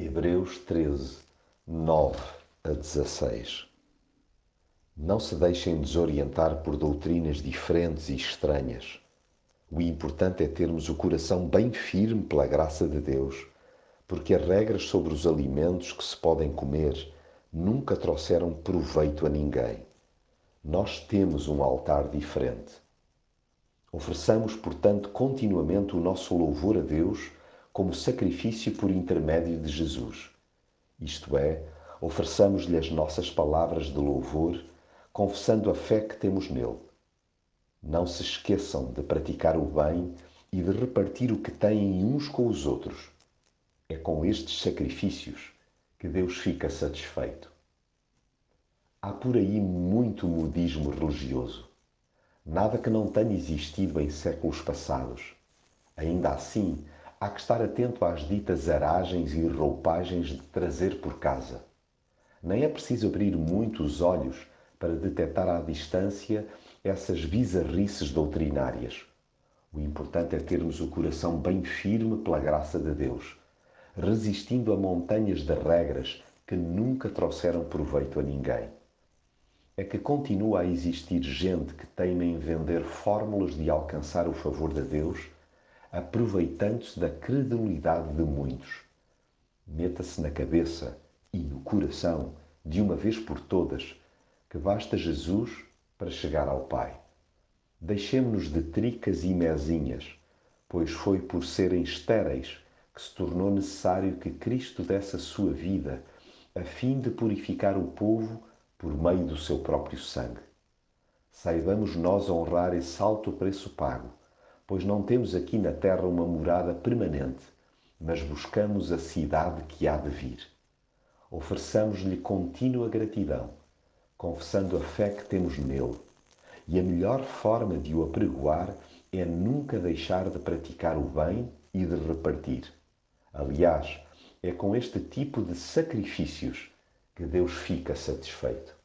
Hebreus 13, 9 a 16. Não se deixem desorientar por doutrinas diferentes e estranhas. O importante é termos o coração bem firme pela graça de Deus, porque as regras sobre os alimentos que se podem comer nunca trouxeram proveito a ninguém. Nós temos um altar diferente. Ofereçamos, portanto, continuamente o nosso louvor a Deus como sacrifício por intermédio de Jesus. Isto é, ofereçamos-lhe as nossas palavras de louvor, confessando a fé que temos nele. Não se esqueçam de praticar o bem e de repartir o que têm uns com os outros. É com estes sacrifícios que Deus fica satisfeito. Há por aí muito modismo religioso. Nada que não tenha existido em séculos passados. Ainda assim, há que estar atento às ditas aragens e roupagens de trazer por casa. Nem é preciso abrir muito os olhos para detectar à distância essas bizarrices doutrinárias. O importante é termos o coração bem firme pela graça de Deus, resistindo a montanhas de regras que nunca trouxeram proveito a ninguém. É que continua a existir gente que teima em vender fórmulas de alcançar o favor de Deus aproveitando-se da credulidade de muitos. Meta-se na cabeça e no coração, de uma vez por todas, que basta Jesus para chegar ao Pai. Deixemo-nos de tricas e mezinhas, pois foi por serem estéreis que se tornou necessário que Cristo desse a sua vida, a fim de purificar o povo por meio do seu próprio sangue. Saibamos nós honrar esse alto preço pago, pois não temos aqui na terra uma morada permanente, mas buscamos a cidade que há de vir. Ofereçamos-lhe contínua gratidão, confessando a fé que temos nele, e a melhor forma de o apregoar é nunca deixar de praticar o bem e de repartir. Aliás, é com este tipo de sacrifícios que Deus fica satisfeito.